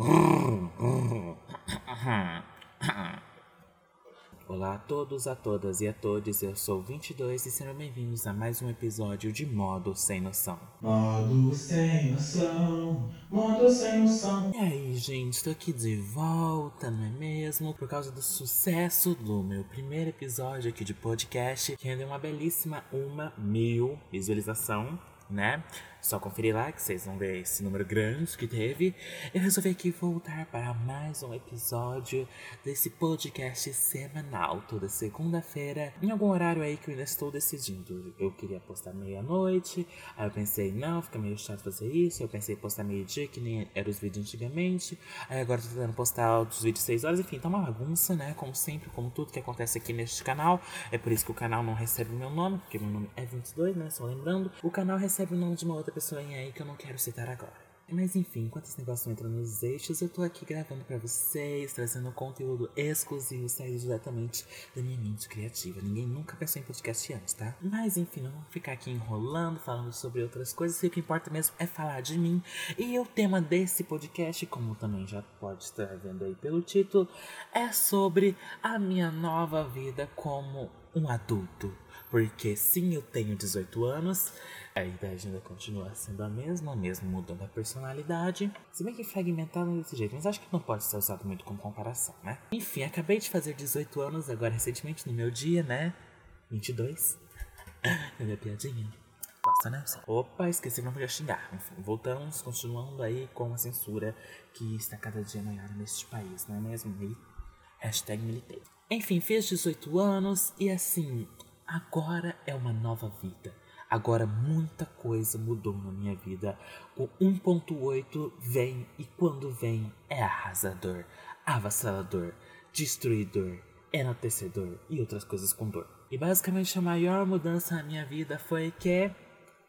Mm-hmm. Olá a todos, a todas e a todos, eu sou 22 e sejam bem-vindos a mais um episódio de Modo Sem Noção. Modo sem noção, modo sem noção. E aí, gente, tô aqui de volta, não é mesmo? Por causa do sucesso do meu primeiro episódio aqui de podcast, que rendeu uma belíssima uma mil visualização, né? Só conferir lá que vocês vão ver esse número grande que teve. Eu resolvi aqui voltar para mais um episódio desse podcast semanal, toda segunda-feira, em algum horário aí que eu ainda estou decidindo. Eu queria postar meia-noite, aí eu pensei, não, fica meio chato fazer isso. Eu pensei em postar meio-dia, que nem eram os vídeos antigamente. Aí agora tô tentando postar os vídeos 6 horas, enfim, tá uma bagunça, né? Como sempre, como tudo que acontece aqui neste canal. É por isso que o canal não recebe o meu nome, porque meu nome é 22, né? Só lembrando. O canal recebe o nome de uma outra pessoa aí que eu não quero citar agora. Mas enfim, enquanto esse negócio entra nos eixos, eu tô aqui gravando para vocês, trazendo conteúdo exclusivo, saído diretamente da minha mente criativa. Ninguém nunca pensou em podcast antes, tá? Mas enfim, não vou ficar aqui enrolando, falando sobre outras coisas. O que importa mesmo é falar de mim. E o tema desse podcast, como também já pode estar vendo aí pelo título, é sobre a minha nova vida como um adulto. Porque sim, eu tenho 18 anos, a idade ainda continua sendo a mesma, mesmo mudando a personalidade. Se bem que fragmentada desse jeito, mas acho que não pode ser usado muito como comparação, né? Enfim, acabei de fazer 18 anos agora recentemente no meu dia, né? 22. Minha piadinha. Gosta, né? Opa, esqueci, não podia xingar. Enfim, voltamos, continuando aí com a censura que está cada dia maior neste país, não é mesmo? E hashtag militei. Enfim, fiz 18 anos e assim, agora é uma nova vida. Agora muita coisa mudou na minha vida. O 1.8 vem e quando vem é arrasador, avassalador, destruidor, enaltecedor e outras coisas com dor. E basicamente a maior mudança na minha vida foi que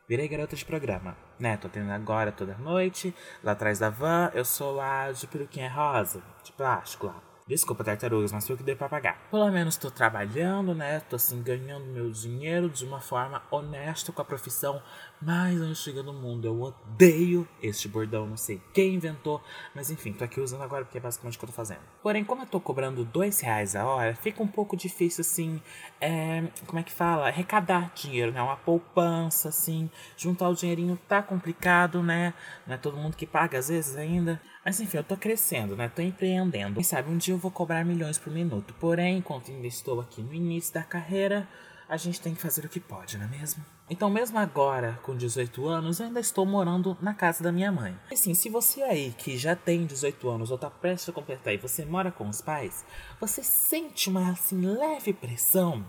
virei garota de programa, né? Tô tendo agora toda noite, lá atrás da van, eu sou a de peruquinha rosa, de plástico lá. Desculpa, tartarugas, mas foi o que deu pra pagar. Pelo menos tô trabalhando, né? Tô assim, ganhando meu dinheiro de uma forma honesta com a profissão mais antiga do mundo. Eu odeio este bordão, não sei quem inventou, mas enfim, tô aqui usando agora porque é basicamente o que eu tô fazendo. Porém, como eu tô cobrando dois reais a hora, fica um pouco difícil, assim, é, como é que fala? Arrecadar dinheiro, né? Uma poupança, assim, juntar o dinheirinho tá complicado, né? Não é todo mundo que paga às vezes ainda. Mas enfim, eu tô crescendo, né? Tô empreendendo. Quem sabe um dia eu vou cobrar milhões por minuto. Porém, enquanto ainda estou aqui no início da carreira, a gente tem que fazer o que pode, não é mesmo? Então, mesmo agora, com 18 anos, eu ainda estou morando na casa da minha mãe. E assim, se você aí que já tem 18 anos ou tá prestes a completar e você mora com os pais, você sente uma assim leve pressão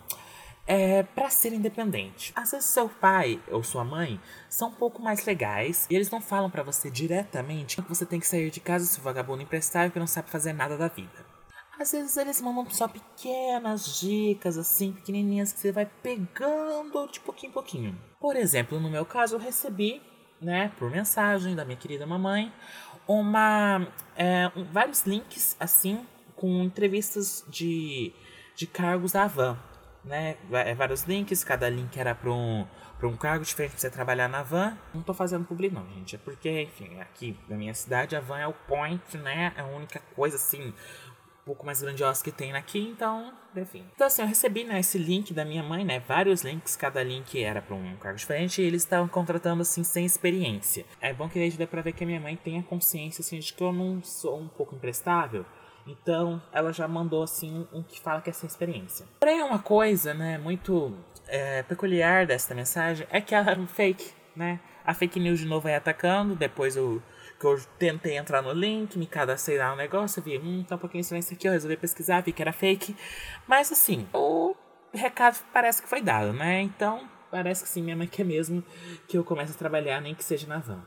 é, para ser independente. Às vezes seu pai ou sua mãe são um pouco mais legais e eles não falam para você diretamente que você tem que sair de casa se o vagabundo emprestável que não sabe fazer nada da vida. Às vezes eles mandam só pequenas dicas assim, pequenininhas que você vai pegando de pouquinho em pouquinho. Por exemplo, no meu caso eu recebi, né, por mensagem da minha querida mamãe, uma é, um, vários links assim com entrevistas de, de cargos da Van né? Vários links, cada link era para um, um cargo diferente pra você trabalhar na van. Não tô fazendo publi não, gente. É porque, enfim, aqui na minha cidade a van é o point, né? É a única coisa assim, um pouco mais grandiosa que tem aqui, então, enfim. Então assim, eu recebi né, esse link da minha mãe, né? Vários links, cada link era para um cargo diferente e eles estavam contratando assim sem experiência. É bom que desde dê pra ver que a minha mãe tenha consciência assim de que eu não sou um pouco imprestável. Então, ela já mandou assim um que fala que é sem experiência. Porém, uma coisa, né, muito é, peculiar dessa mensagem é que ela era um fake, né? A fake news de novo vai atacando. Depois eu, que eu tentei entrar no link, me cadastrei lá no negócio, vi, hum, tá um pouquinho silêncio aqui, eu resolvi pesquisar, vi que era fake. Mas assim, o recado parece que foi dado, né? Então, parece que sim, minha mãe quer mesmo que eu comece a trabalhar, nem que seja na van.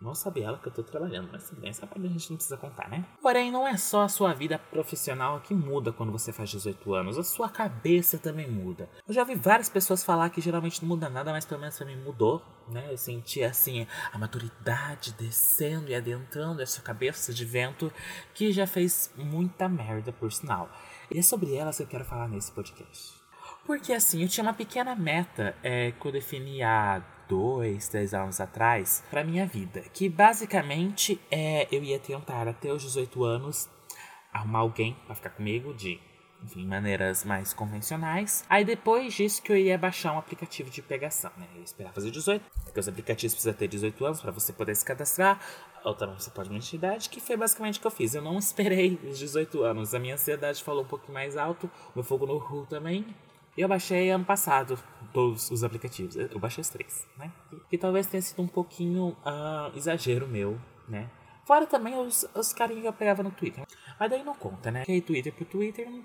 Não sabe ela que eu tô trabalhando, mas tudo bem, essa parte a gente não precisa contar, né? Porém, não é só a sua vida profissional que muda quando você faz 18 anos, a sua cabeça também muda. Eu já vi várias pessoas falar que geralmente não muda nada, mas pelo menos pra mim mudou, né? Eu senti assim a maturidade descendo e adentrando essa cabeça de vento que já fez muita merda, por sinal. E é sobre elas que eu quero falar nesse podcast. Porque assim, eu tinha uma pequena meta é, que eu defini há dois, três anos atrás para minha vida. Que basicamente é eu ia tentar até os 18 anos arrumar alguém para ficar comigo de enfim, maneiras mais convencionais. Aí depois disso que eu ia baixar um aplicativo de pegação, né? Eu ia esperar fazer 18, porque os aplicativos precisam ter 18 anos para você poder se cadastrar. Ou também você pode mentir idade, que foi basicamente o que eu fiz. Eu não esperei os 18 anos. A minha ansiedade falou um pouco mais alto, meu fogo no ru também. Eu baixei ano passado todos os aplicativos. Eu baixei os três, né? Que talvez tenha sido um pouquinho uh, exagero meu, né? Fora também os, os carinhos que eu pegava no Twitter. Mas daí não conta, né? Porque Twitter por Twitter, não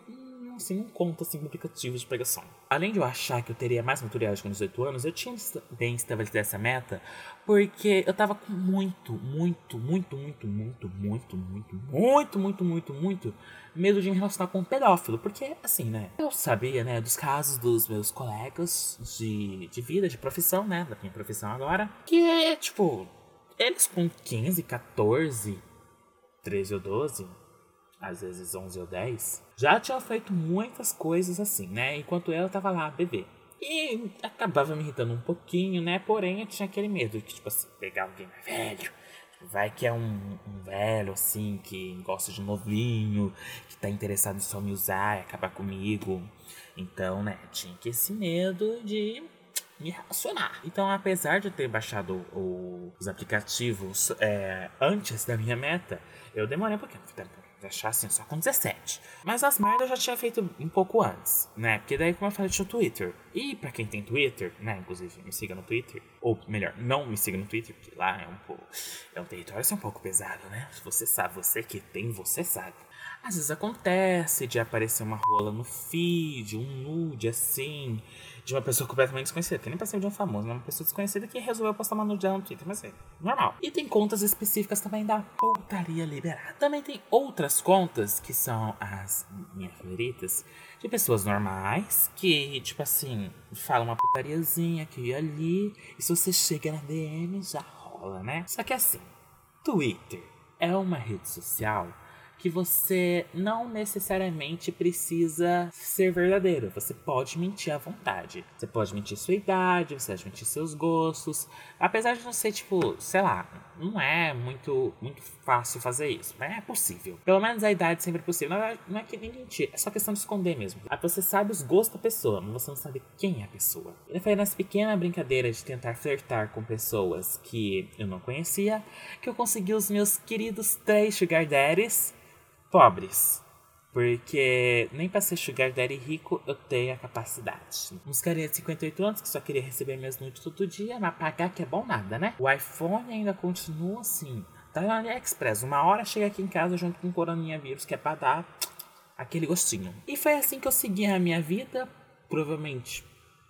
conta assim com aplicativos de pregação. Além de eu achar que eu teria mais maturidade com 18 anos, eu tinha bem estabelecido essa meta porque eu tava com muito, muito, muito, muito, muito, muito, muito, muito, muito, muito, muito medo de me relacionar com um pedófilo. Porque, assim, né? Eu sabia, né, dos casos dos meus colegas de, de vida, de profissão, né? Da minha profissão agora. Que é, tipo, eles com 15, 14, 13 ou 12, às vezes 11 ou 10, já tinham feito muitas coisas assim, né? Enquanto eu tava lá, bebê. E acabava me irritando um pouquinho, né? Porém, eu tinha aquele medo de, tipo assim, pegar alguém mais velho. Vai que é um, um, velho, assim, que gosta de novinho, que tá interessado em só me usar e acabar comigo. Então, né, tinha que esse medo de me relacionar. Então, apesar de eu ter baixado o, os aplicativos é, antes da minha meta, eu demorei um pouquinho achar assim só com 17. Mas as merdas eu já tinha feito um pouco antes, né? Porque daí, como eu falei, tinha o Twitter. E pra quem tem Twitter, né? Inclusive, me siga no Twitter. Ou melhor, não me siga no Twitter, porque lá é um pouco. É um território assim, um pouco pesado, né? Você sabe, você que tem, você sabe. Às vezes acontece de aparecer uma rola no feed, um nude assim, de uma pessoa completamente desconhecida. Que nem pra ser de um famoso, né? Uma pessoa desconhecida que resolveu postar uma nude no Twitter, mas é normal. E tem contas específicas também da putaria liberada. Também tem outras contas, que são as minhas favoritas, de pessoas normais, que, tipo assim, falam uma putariazinha aqui e ali, e se você chega na DM, já rola, né? Só que assim, Twitter é uma rede social que você não necessariamente precisa ser verdadeiro. Você pode mentir à vontade. Você pode mentir sua idade, você pode mentir seus gostos. Apesar de não ser, tipo, sei lá, não é muito, muito fácil fazer isso. Mas é possível. Pelo menos a idade sempre é possível. Não é, não é que nem mentir, é só questão de esconder mesmo. Você sabe os gostos da pessoa, mas você não sabe quem é a pessoa. Ele foi nessa pequena brincadeira de tentar flertar com pessoas que eu não conhecia que eu consegui os meus queridos três sugar daddies pobres. Porque nem pra ser sugar daddy rico eu tenho a capacidade. Uns carinha de 58 anos que só queria receber minhas nudes todo dia, mas pagar que é bom nada, né? O iPhone ainda continua assim. Tá na AliExpress. Uma hora chega aqui em casa junto com o coronavírus, que é pra dar aquele gostinho. E foi assim que eu segui a minha vida. Provavelmente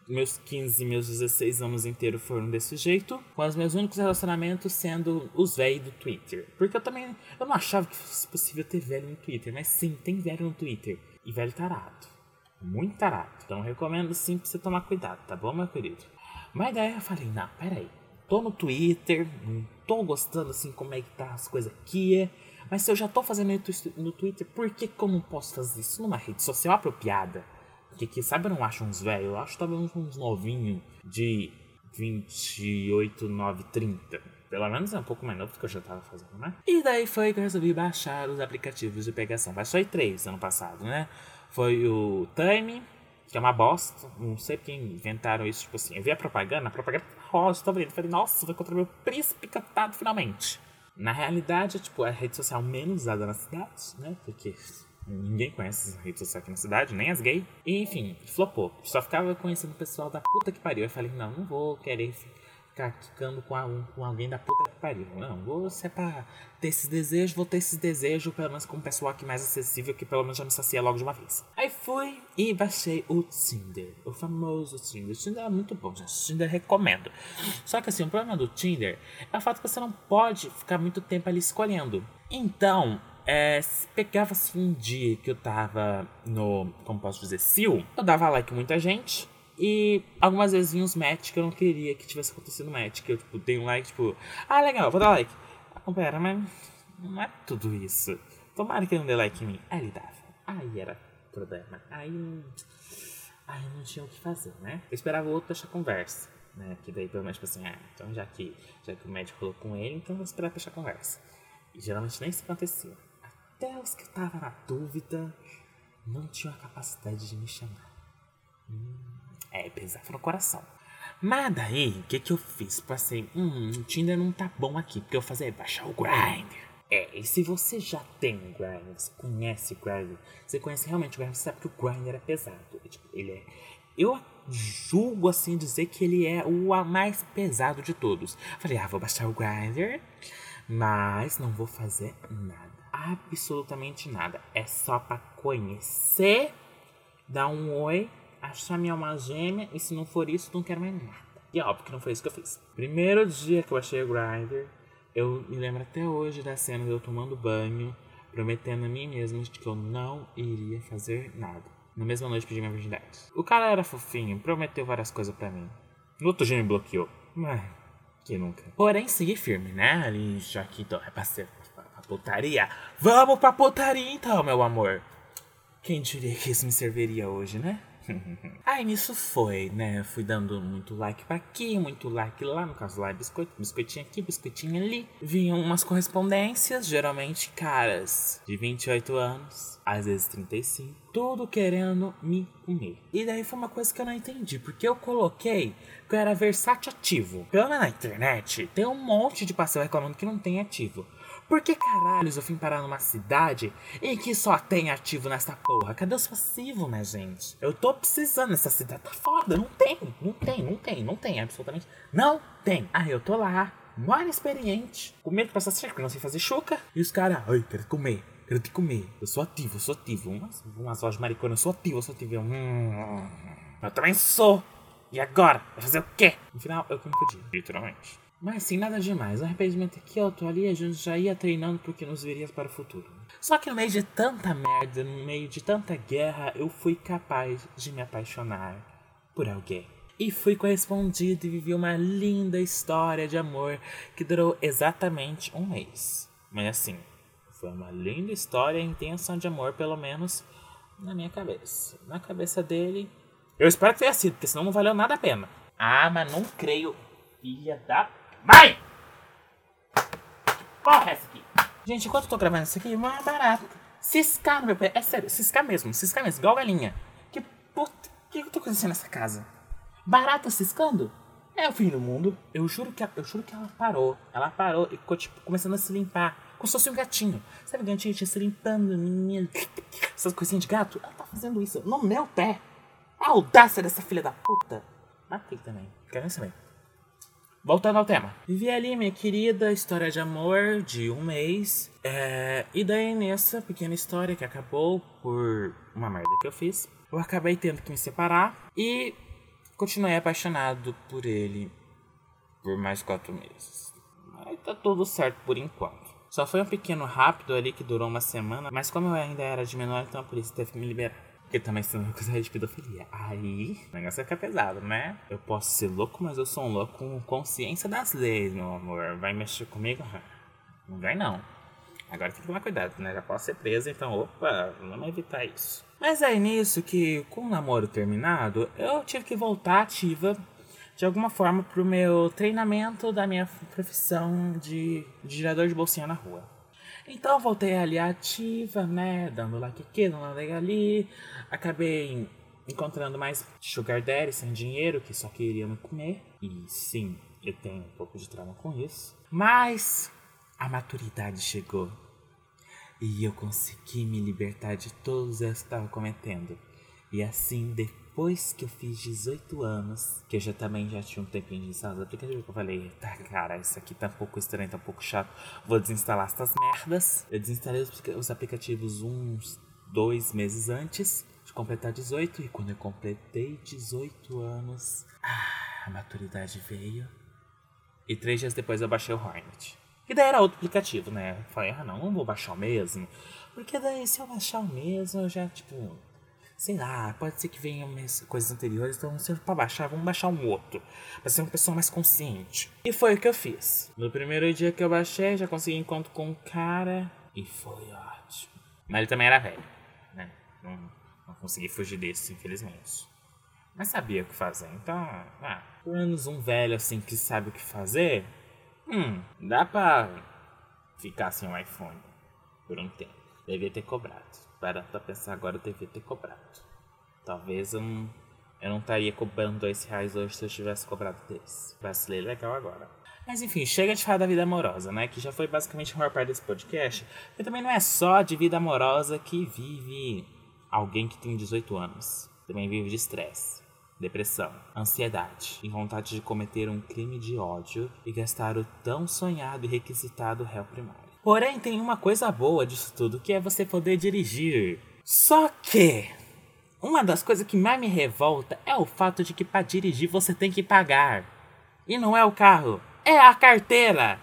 meus 15, meus 16 anos inteiros foram desse jeito, com os meus únicos relacionamentos sendo os velhos do Twitter. Porque eu também, eu não achava que fosse possível ter velho no Twitter, mas sim, tem velho no Twitter. E velho tarado. Muito tarado. Então recomendo sim pra você tomar cuidado, tá bom, meu querido? Mas daí eu falei, não, peraí. Tô no Twitter, não tô gostando assim como é que tá as coisas aqui. Mas se eu já tô fazendo no Twitter, por que, que eu não posso fazer isso numa rede social apropriada? Que, que sabe, eu não acho uns velhos, eu acho talvez uns novinhos de 28, 9, 30. Pelo menos é um pouco mais novo do que eu já tava fazendo, né? E daí foi que eu resolvi baixar os aplicativos de pegação. Baixei três ano passado, né? Foi o Time, que é uma bosta. Não sei porque inventaram isso, tipo assim. Eu vi a propaganda, a propaganda rosa, tô vendo. Falei, nossa, vou encontrar meu príncipe cantado finalmente. Na realidade, é tipo a rede social menos usada na cidade, né? Porque Ninguém conhece essa rede social aqui na cidade, nem as gays. E enfim, flopou. Só ficava conhecendo o pessoal da puta que pariu. Eu falei, não, não vou querer ficar ficando com, com alguém da puta que pariu. Não, vou se pra ter esses desejos, vou ter esses desejos, pelo menos com um pessoal aqui mais acessível, que pelo menos já me sacia logo de uma vez. Aí fui e baixei o Tinder, o famoso Tinder. O Tinder é muito bom, gente. O Tinder recomendo. Só que assim, o problema do Tinder é o fato que você não pode ficar muito tempo ali escolhendo. Então, é, pegava assim um dia que eu tava no, como posso dizer, sil, eu dava like muita gente, e algumas vezes vinha uns match que eu não queria que tivesse acontecido match. Que eu, tipo, dei um like, tipo, ah, legal, vou dar like. Ah, pera, mas não é tudo isso. Tomara que ele não dê like em mim. Aí ele dava. Aí era problema. Aí. Aí não tinha o que fazer, né? Eu esperava o outro deixar conversa. Né? Que daí pelo menos, tipo assim, ah, então já que, já que o médico falou com ele, então vou esperar fechar conversa. E geralmente nem isso acontecia. Até os que eu na dúvida não tinham a capacidade de me chamar. Hum. É, pesava no coração. Mas daí, o que que eu fiz? Passei, hum, o Tinder não tá bom aqui, porque eu fazer baixar o Grindr. É, e se você já tem o Grindr, você conhece o Grindr, você conhece realmente o Grindr, você sabe que o Grindr é pesado. Tipo, ele é... Eu julgo, assim, dizer que ele é o mais pesado de todos. Falei, ah, vou baixar o Grindr, mas não vou fazer nada. Absolutamente nada. É só pra conhecer, dar um oi achar minha alma gêmea e se não for isso, não quero mais nada. E é óbvio que não foi isso que eu fiz. Primeiro dia que eu achei o Grindr, eu me lembro até hoje da cena de eu tomando banho, prometendo a mim mesmo de que eu não iria fazer nada. Na mesma noite pedi minha virgindade. O cara era fofinho, prometeu várias coisas para mim. No outro dia me bloqueou. Mas, que nunca. Porém, segui firme, né? Ali, já que então, é pra putaria. Vamos pra putaria então, meu amor. Quem diria que isso me serviria hoje, né? Aí nisso foi, né? Fui dando muito like pra aqui, muito like lá, no caso lá biscoito, biscoitinho aqui, biscoitinho ali. Vinham umas correspondências, geralmente caras de 28 anos, às vezes 35, tudo querendo me comer. E daí foi uma coisa que eu não entendi, porque eu coloquei que eu era versátil ativo. Pelo menos na internet, tem um monte de passeio reclamando que não tem ativo. Por que caralhos eu fui parar numa cidade em que só tem ativo nessa porra? Cadê os passivos, minha gente? Eu tô precisando nessa cidade. Tá foda. Não tem, não tem, não tem, não tem, absolutamente. Não tem. Aí eu tô lá, mó inexperiente, com medo de passar certo, porque não sei fazer chuca. E os caras, ai, quero comer. Quero te comer. Eu sou ativo, eu sou ativo. Umas, umas lojas maricona, eu sou ativo, eu sou ativo. Eu, hum, eu também sou. E agora? Vai fazer o quê? No final, eu confundi, literalmente. Mas assim, nada demais. O arrependimento aqui, tô ali, a gente já ia treinando porque nos veria para o futuro. Só que no meio de tanta merda, no meio de tanta guerra, eu fui capaz de me apaixonar por alguém. E fui correspondido e vivi uma linda história de amor que durou exatamente um mês. Mas assim, foi uma linda história intensa de amor, pelo menos na minha cabeça. Na cabeça dele, eu espero que tenha sido, porque senão não valeu nada a pena. Ah, mas não creio. Filha da Vai! Porra, essa aqui. Gente, enquanto eu tô gravando isso aqui, é mais barato. Ciscar no meu pé. É sério, ciscar mesmo. Ciscar mesmo, igual galinha. Que puta. Que eu tô acontecendo nessa casa? Barata ciscando? É o fim do mundo. Eu juro que, eu juro que ela parou. Ela parou e ficou, tipo, começando a se limpar. Como se fosse um gatinho. Sabe o gatinho se limpando? Essas coisinhas de gato? Ela tá fazendo isso no meu pé. A audácia dessa filha da puta. Matei também. Quero saber. Voltando ao tema. Vivi ali minha querida história de amor de um mês. É, e daí nessa pequena história que acabou por uma merda que eu fiz, eu acabei tendo que me separar e continuei apaixonado por ele por mais quatro meses. Aí tá tudo certo por enquanto. Só foi um pequeno rápido ali que durou uma semana, mas como eu ainda era de menor, então a polícia teve que me liberar. Porque também se não acusar de pedofilia. Aí o negócio vai ficar pesado, né? Eu posso ser louco, mas eu sou um louco com consciência das leis, meu amor. Vai mexer comigo? Não vai não. Agora tem que tomar cuidado, né? Já posso ser preso, então, opa, vamos evitar isso. Mas é nisso que, com o namoro terminado, eu tive que voltar ativa de alguma forma pro meu treinamento da minha profissão de, de girador de bolsinha na rua. Então voltei ali ativa, né? Dando like aqui, dando like ali. Acabei encontrando mais sugar daddy sem dinheiro que só queriam me comer. E sim, eu tenho um pouco de trauma com isso. Mas a maturidade chegou. E eu consegui me libertar de todos os erros que estava cometendo. E assim, depois que eu fiz 18 anos, que eu já também já tinha um tempinho de instalar os aplicativos, eu falei, tá, cara, isso aqui tá um pouco estranho, tá um pouco chato, vou desinstalar essas merdas. Eu desinstalei os, os aplicativos uns dois meses antes de completar 18, e quando eu completei 18 anos, ah, a maturidade veio. E três dias depois eu baixei o Hornet. E daí era outro aplicativo, né? Eu falei, ah não, não vou baixar o mesmo. Porque daí se eu baixar o mesmo, eu já, tipo, sei lá, pode ser que venham coisas anteriores, então se pra baixar, vamos baixar um outro. Pra ser uma pessoa mais consciente. E foi o que eu fiz. No primeiro dia que eu baixei, já consegui encontro com um cara e foi ótimo. Mas ele também era velho, né? Não, não consegui fugir desse, infelizmente. Mas sabia o que fazer, então, ah, pelo menos um velho assim que sabe o que fazer, hum, dá pra ficar sem um iPhone por um tempo. Devia ter cobrado. Para pra pensar agora, eu devia ter cobrado. Talvez eu não, eu não estaria cobrando dois reais hoje se eu tivesse cobrado desse. Vacilei legal agora. Mas enfim, chega de falar da vida amorosa, né? Que já foi basicamente a maior parte desse podcast. E também não é só de vida amorosa que vive alguém que tem 18 anos. Também vive de estresse depressão, ansiedade e vontade de cometer um crime de ódio e gastar o tão sonhado e requisitado réu primário. Porém, tem uma coisa boa disso tudo, que é você poder dirigir. Só que uma das coisas que mais me revolta é o fato de que para dirigir você tem que pagar. E não é o carro, é a carteira.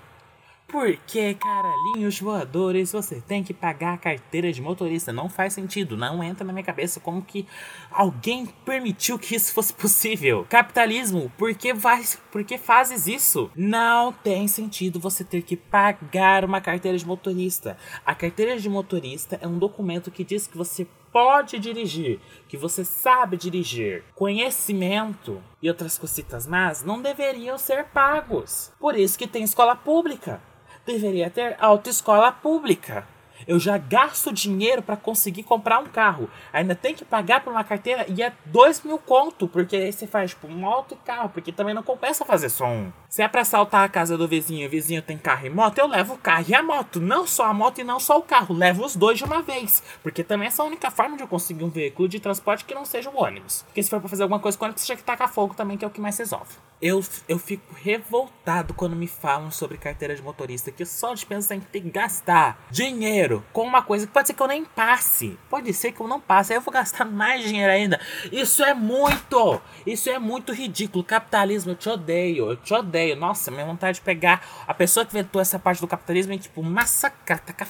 Porque, caralhinhos voadores, você tem que pagar a carteira de motorista. Não faz sentido. Não entra na minha cabeça como que alguém permitiu que isso fosse possível. Capitalismo, por que, vai, por que fazes isso? Não tem sentido você ter que pagar uma carteira de motorista. A carteira de motorista é um documento que diz que você pode dirigir, que você sabe dirigir. Conhecimento e outras cositas más não deveriam ser pagos. Por isso que tem escola pública deveria ter autoescola pública. Eu já gasto dinheiro para conseguir comprar um carro. Ainda tem que pagar por uma carteira e é dois mil conto, porque aí você faz tipo um alto carro, porque também não compensa fazer só um. Se é pra assaltar a casa do vizinho, o vizinho tem carro e moto, eu levo o carro e a moto. Não só a moto e não só o carro, levo os dois de uma vez. Porque também essa é a única forma de eu conseguir um veículo de transporte que não seja o ônibus. Porque se for pra fazer alguma coisa com ônibus, você tinha que tacar fogo também, que é o que mais resolve. Eu, eu fico revoltado quando me falam sobre carteira de motorista, que só de pensar em ter que gastar dinheiro com uma coisa que pode ser que eu nem passe. Pode ser que eu não passe, aí eu vou gastar mais dinheiro ainda. Isso é muito! Isso é muito ridículo. Capitalismo, eu te odeio, eu te odeio. Nossa, minha vontade de pegar a pessoa que inventou essa parte do capitalismo e, tipo, massacrar, tacar,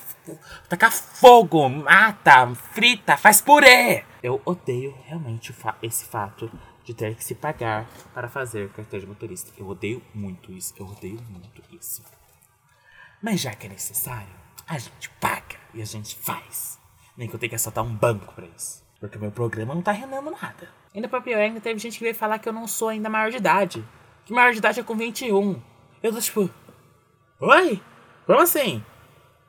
tacar fogo, mata, frita, faz purê. Eu odeio realmente esse fato de ter que se pagar para fazer carteira de motorista. Eu odeio muito isso, eu odeio muito isso. Mas já que é necessário, a gente paga e a gente faz. Nem que eu tenha que assaltar um banco para isso. Porque meu programa não tá rendendo nada. Ainda pra pior, ainda teve gente que veio falar que eu não sou ainda maior de idade. Que maior de idade é com 21. Eu tô tipo. Oi? Como assim?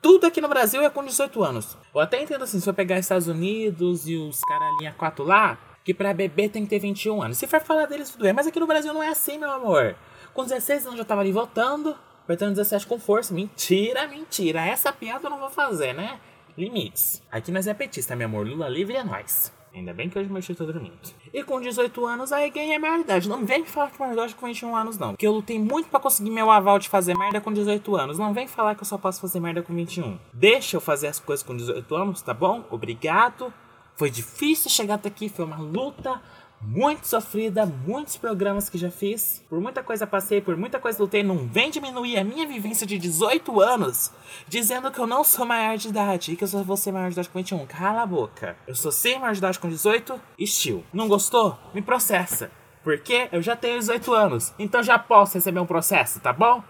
Tudo aqui no Brasil é com 18 anos. Eu até entendo assim, se eu pegar Estados Unidos e os caras linha 4 lá, que para beber tem que ter 21 anos. Se for falar deles, tudo bem. Mas aqui no Brasil não é assim, meu amor. Com 16 anos eu já tava ali votando. Apertando 17 com força. Mentira, mentira. Essa piada eu não vou fazer, né? Limites. Aqui nós é petista, meu amor. Lula livre é nós. Ainda bem que hoje meu tio tá dormindo. E com 18 anos, aí ganhei a maioridade. Não vem falar que maioridade com 21 anos, não. Porque eu lutei muito para conseguir meu aval de fazer merda com 18 anos. Não vem falar que eu só posso fazer merda com 21. Deixa eu fazer as coisas com 18 anos, tá bom? Obrigado. Foi difícil chegar até aqui, foi uma luta muito sofrida, muitos programas que já fiz, por muita coisa passei, por muita coisa lutei, não vem diminuir a minha vivência de 18 anos, dizendo que eu não sou maior de idade e que eu só vou ser maior de idade com 21. Cala a boca. Eu sou sem maior de idade com 18 e estilo. Não gostou? Me processa. Porque eu já tenho 18 anos, então já posso receber um processo, tá bom?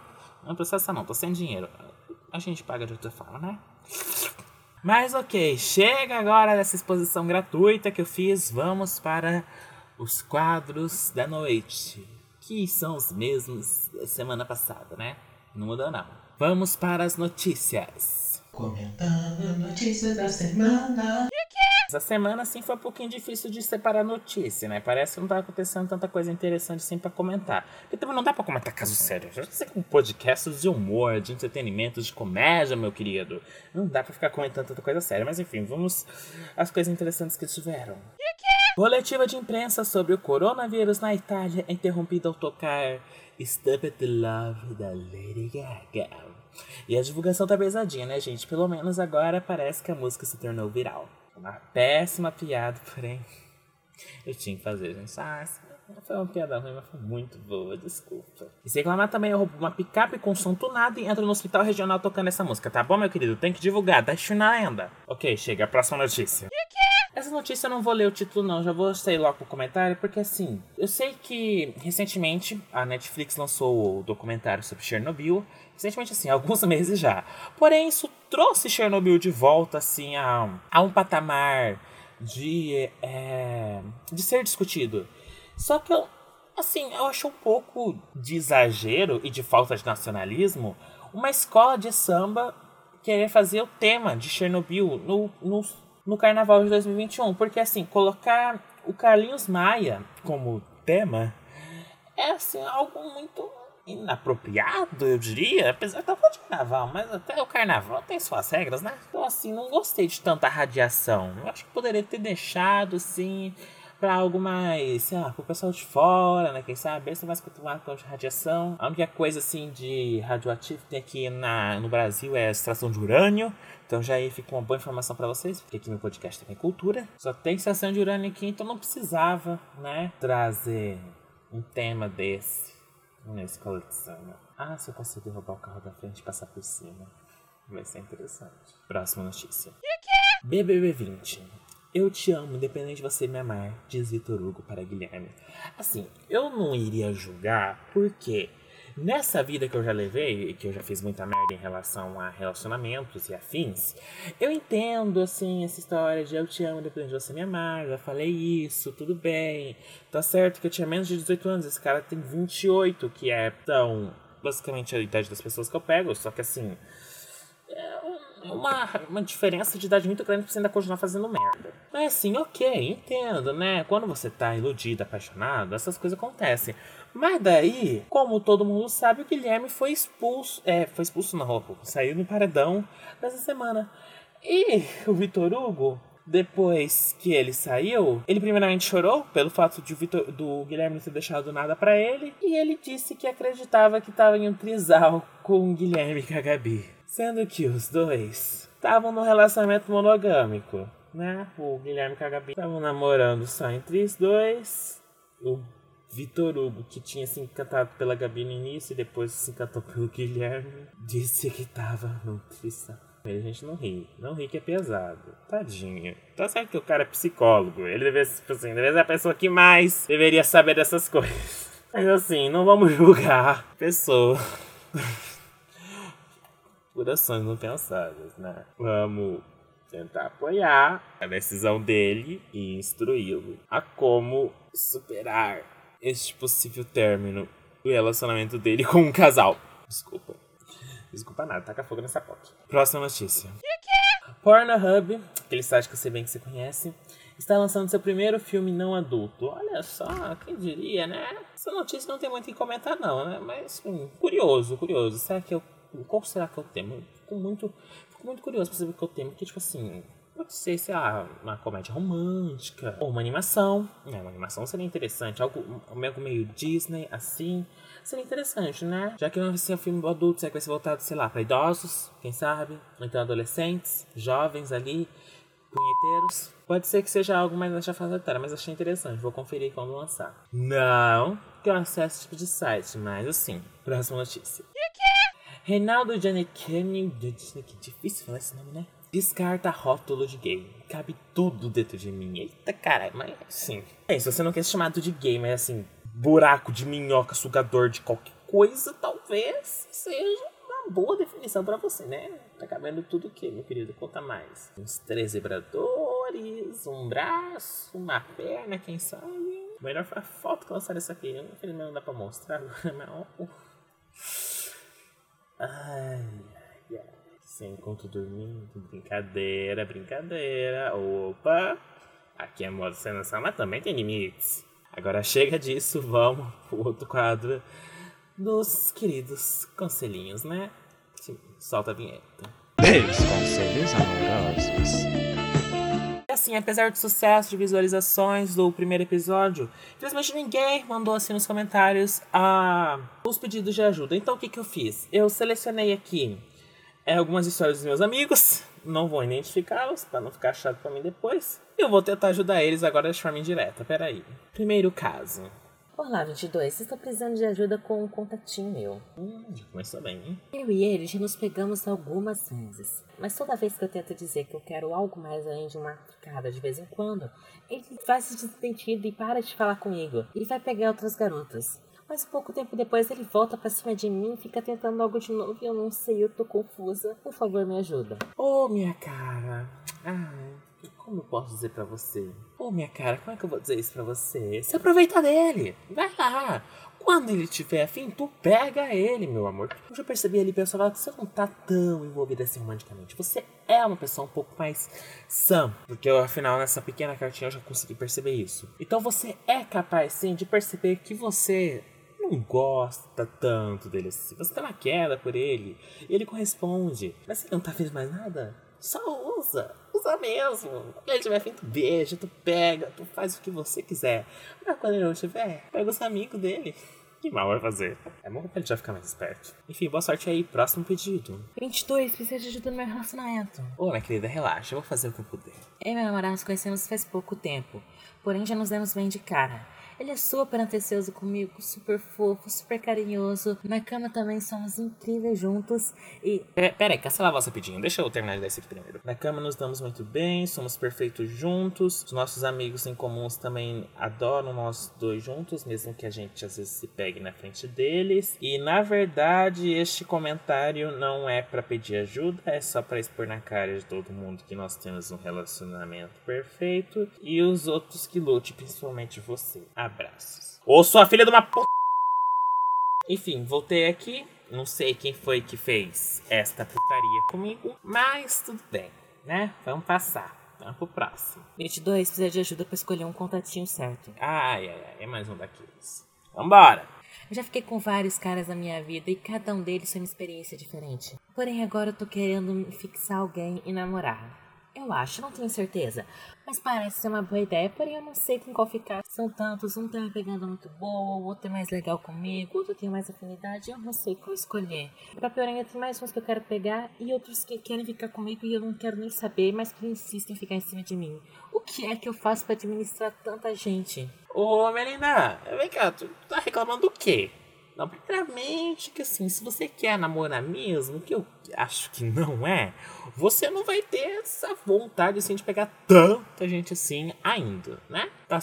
Não processa não, tô sem dinheiro. A gente paga de outra forma, né? Mas ok, chega agora dessa exposição gratuita que eu fiz. Vamos para os quadros da noite, que são os mesmos da semana passada, né? Não mudou não. Vamos para as notícias. Comentando notícias da semana. Essa semana, assim, foi um pouquinho difícil de separar notícia, né? Parece que não tá acontecendo tanta coisa interessante assim pra comentar. E também não dá pra comentar caso sério. Já sei com podcasts de humor, de entretenimento, de comédia, meu querido. Não dá pra ficar comentando tanta coisa séria. Mas enfim, vamos às coisas interessantes que tiveram. Coletiva de imprensa sobre o coronavírus na Itália é interrompida ao tocar Stupid Love da Lady Gaga. E a divulgação tá pesadinha, né, gente? Pelo menos agora parece que a música se tornou viral. Uma péssima piada, porém. Eu tinha que fazer, gente. Ah, foi uma piada ruim, mas foi muito boa, desculpa. E se reclamar também, eu roubo uma picape com som tunado e entro no hospital regional tocando essa música, tá bom, meu querido? Tem que divulgar, tá na lenda. Ok, chega, a próxima notícia. Essa notícia eu não vou ler o título, não, já vou sair logo pro comentário, porque assim, eu sei que recentemente a Netflix lançou o documentário sobre Chernobyl, recentemente assim, alguns meses já. Porém, isso trouxe Chernobyl de volta, assim, a, a um patamar de, é, de ser discutido. Só que eu, assim, eu acho um pouco de exagero e de falta de nacionalismo uma escola de samba querer fazer o tema de Chernobyl no, no, no carnaval de 2021. Porque, assim, colocar o Carlinhos Maia como tema é, assim, algo muito inapropriado, eu diria, apesar de estar de carnaval, mas até o carnaval tem suas regras, né? Então, assim, não gostei de tanta radiação. Eu acho que poderia ter deixado, assim, para algo mais, sei lá, pro pessoal de fora, né? Quem sabe, esse é mais acostumado com a radiação. A única coisa, assim, de radioativo que tem aqui na, no Brasil é a extração de urânio. Então já aí fica uma boa informação para vocês, porque aqui no podcast tem cultura. Só tem extração de urânio aqui, então não precisava, né, trazer um tema desse de samba. Ah, se eu conseguir roubar o carro da frente e passar por cima. Vai ser interessante. Próxima notícia. BBB 20. Eu te amo, independente de você me amar, diz Vitor Hugo para Guilherme. Assim, eu não iria julgar, porque nessa vida que eu já levei, e que eu já fiz muita merda em relação a relacionamentos e afins, eu entendo, assim, essa história de eu te amo, independente de você me amar, já falei isso, tudo bem. Tá certo que eu tinha menos de 18 anos, esse cara tem 28, que é tão, basicamente, a idade das pessoas que eu pego, só que assim uma, uma diferença de idade muito grande pra você ainda continuar fazendo merda. Mas assim, ok, entendo, né? Quando você tá iludido, apaixonado, essas coisas acontecem. Mas daí, como todo mundo sabe, o Guilherme foi expulso. É, foi expulso na roupa, saiu no paredão nessa semana. E o Vitor Hugo depois que ele saiu, ele primeiramente chorou pelo fato de Victor, do Guilherme não ter deixado nada para ele, e ele disse que acreditava que estava em um trisal com o Guilherme e a Gabi. Sendo que os dois estavam num relacionamento monogâmico, né? O Guilherme e a Gabi estavam namorando só entre os dois. O Vitor Hugo, que tinha se encantado pela Gabi no início e depois se encantou pelo Guilherme, disse que tava no trisal. A gente não ri. Não ri que é pesado. Tadinho. Tá certo que o cara é psicólogo. Ele deve, tipo assim, deve ser a pessoa que mais deveria saber dessas coisas. Mas assim, não vamos julgar pessoa por não pensadas, né? Vamos tentar apoiar a decisão dele e instruí-lo a como superar este possível término do relacionamento dele com um casal. Desculpa. Desculpa nada, taca fogo nessa POC. Próxima notícia. Pornhub, aquele site que sei bem que você conhece, está lançando seu primeiro filme não adulto. Olha só, quem diria, né? Essa notícia não tem muito que comentar não, né? Mas, hum, curioso, curioso. Será que eu qual será que é o tema? fico muito, fico muito curioso pra saber qual é o tema, porque, tipo assim, pode ser, sei lá, uma comédia romântica, ou uma animação. É, uma animação seria interessante, algo, algo meio Disney, assim. Seria interessante, né? Já que não vai ser um filme adulto, será que vai ser voltado, sei lá, pra idosos, quem sabe? Então adolescentes, jovens ali, punheteiros. Pode ser que seja algo mais nessa fase etária, mas achei interessante. Vou conferir quando lançar. Não que eu acesso esse tipo de site, mas assim, próxima notícia. Reinaldo Giannichini, que difícil falar esse nome, né? Descarta rótulo de gay. Cabe tudo dentro de mim. Eita caralho, mas assim. É, se você não quer ser chamado de gay, mas assim, buraco de minhoca, sugador de qualquer coisa, talvez seja uma boa definição para você, né? Tá cabendo tudo o que, meu querido? Conta mais. Uns três vibradores, um braço, uma perna, quem sabe? Melhor a foto que lançaram essa aqui. Infelizmente não dá pra mostrar agora, mas. Ai, ai, ai. Sem encontro dormindo. Brincadeira, brincadeira. Opa! Aqui é modo cenação, mas também tem limites. Agora chega disso, vamos pro outro quadro dos queridos conselhinhos, né? Solta a vinheta. Os conselhos amorosos. Assim, apesar do sucesso de visualizações do primeiro episódio, infelizmente ninguém mandou assim nos comentários a... os pedidos de ajuda. Então o que, que eu fiz? Eu selecionei aqui é, algumas histórias dos meus amigos, não vou identificá-los para não ficar chato para mim depois. Eu vou tentar ajudar eles agora de forma indireta. Peraí. Primeiro caso. Olá, 22. Estou precisando de ajuda com um contatinho meu. Hum, já começou bem, hein? Eu e ele já nos pegamos algumas vezes. Mas toda vez que eu tento dizer que eu quero algo mais além de uma ficada de vez em quando, ele faz se desentido e para de falar comigo. E vai pegar outras garotas. Mas pouco tempo depois ele volta pra cima de mim, fica tentando algo de novo e eu não sei, eu tô confusa. Por favor, me ajuda. Ô, minha cara. Ai, como eu posso dizer pra você? Ô, minha cara, como é que eu vou dizer isso pra você? Se aproveita dele. Vai lá. Quando ele tiver afim, tu pega ele, meu amor. Eu já percebi ali, pessoal, que você não tá tão envolvida assim romanticamente. Você é uma pessoa um pouco mais sã. Porque eu, afinal, nessa pequena cartinha eu já consegui perceber isso. Então você é capaz, sim, de perceber que você não gosta tanto dele assim. Você tá na queda por ele. E ele corresponde. Mas você não tá fazendo mais nada? Só usa. Usa mesmo. Quando ele tiver fim, tu beija, tu pega, tu faz o que você quiser. Mas quando ele não tiver, pega os amigos dele. Que mal vai fazer. É bom pra ele já ficar mais esperto. Enfim, boa sorte aí. Próximo pedido. 22. Precisa de ajuda no meu relacionamento. Ô, minha querida, relaxa. Eu vou fazer o que eu puder. Eu e meu namorado nos conhecemos faz pouco tempo. Porém, já nos demos bem de cara. Ele é super atencioso comigo, super fofo, super carinhoso. Na cama também somos incríveis juntos e. Pera, pera aí, cancela a voz rapidinho. Deixa eu terminar de dar aqui primeiro. Na cama nos damos muito bem, somos perfeitos juntos. Os nossos amigos em comuns também adoram nós dois juntos, mesmo que a gente às vezes se pegue na frente deles. E na verdade, este comentário não é para pedir ajuda, é só para expor na cara de todo mundo que nós temos um relacionamento perfeito e os outros que lute, principalmente você. Abraços. Ô, sua filha de uma p. Enfim, voltei aqui. Não sei quem foi que fez esta putaria comigo, mas tudo bem, né? Vamos passar. Vamos pro próximo. 22. Precisa de ajuda pra escolher um contatinho certo. Ai, ai, ai, é mais um daqueles. Vambora! Eu já fiquei com vários caras na minha vida e cada um deles foi uma experiência diferente. Porém, agora eu tô querendo me fixar alguém e namorar. Eu acho, não tenho certeza. Mas parece ser uma boa ideia, porém eu não sei com qual ficar. São tantos, um tá me pegando muito boa, o outro é mais legal comigo, outro tem mais afinidade, eu não sei qual escolher. Pra pior ainda, tem mais uns que eu quero pegar e outros que querem ficar comigo e eu não quero nem saber, mas que insistem em ficar em cima de mim. O que é que eu faço para administrar tanta gente? Ô, Melinda, vem cá, tu tá reclamando do quê? Não, primeiramente que assim, se você quer namorar mesmo, que eu acho que não é, você não vai ter essa vontade assim de pegar tanta gente assim ainda, né? Tá,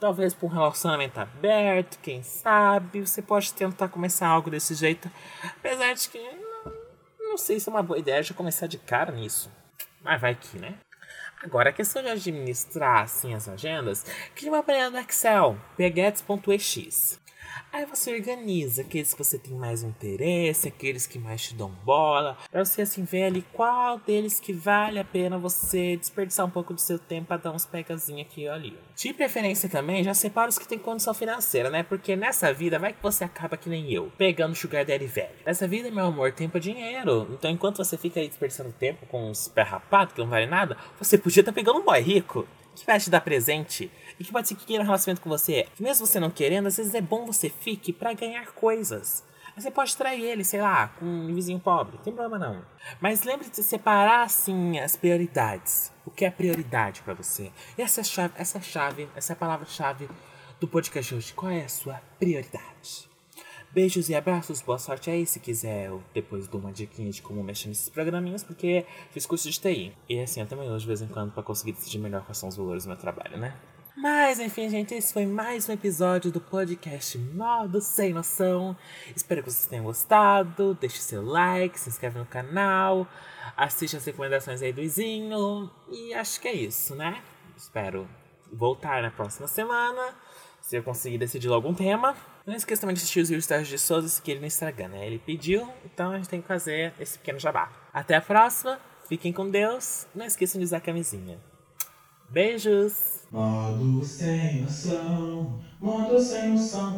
talvez por um relacionamento aberto, quem sabe, você pode tentar começar algo desse jeito, apesar de que não, não sei se é uma boa ideia já começar de cara nisso. Mas vai que, né? Agora, a questão de administrar assim as agendas, cria uma planilha no Excel, peguetes.ex. Aí você organiza aqueles que você tem mais interesse, aqueles que mais te dão bola, pra você assim ver ali qual deles que vale a pena você desperdiçar um pouco do seu tempo pra dar uns pegazinhos aqui e ali. De preferência também, já separa os que tem condição financeira, né? Porque nessa vida vai que você acaba que nem eu, pegando sugar daddy velho. Nessa vida, meu amor, tempo é dinheiro. Então enquanto você fica aí desperdiçando tempo com uns pé rapado que não vale nada, você podia estar tá pegando um boy rico que vai te dar presente e que pode ser que queira um relacionamento com você. Mesmo você não querendo, às vezes é bom você fique para ganhar coisas. Você pode trair ele, sei lá, com um vizinho pobre, não tem problema não. Mas lembre de separar assim as prioridades. O que é prioridade para você? E essa é chave, essa é a chave, essa é a palavra-chave do podcast hoje. Qual é a sua prioridade? Beijos e abraços, boa sorte aí se quiser. Eu depois dou uma diquinha de como mexer nesses programinhas, porque fiz curso de TI. E assim, eu também de vez em quando para conseguir decidir melhor quais são os valores do meu trabalho, né? Mas enfim, gente, esse foi mais um episódio do podcast Modo Sem Noção. Espero que vocês tenham gostado. Deixe seu like, se inscreve no canal, assiste as recomendações aí do Izinho. E acho que é isso, né? Espero voltar na próxima semana. Se eu conseguir decidir algum tema. Não esqueça também de assistir os vídeos de Souza se ele no Instagram, né? Ele pediu, então a gente tem que fazer esse pequeno jabá. Até a próxima, fiquem com Deus. Não esqueçam de usar a camisinha. Beijos! Modo sem noção, modo sem noção.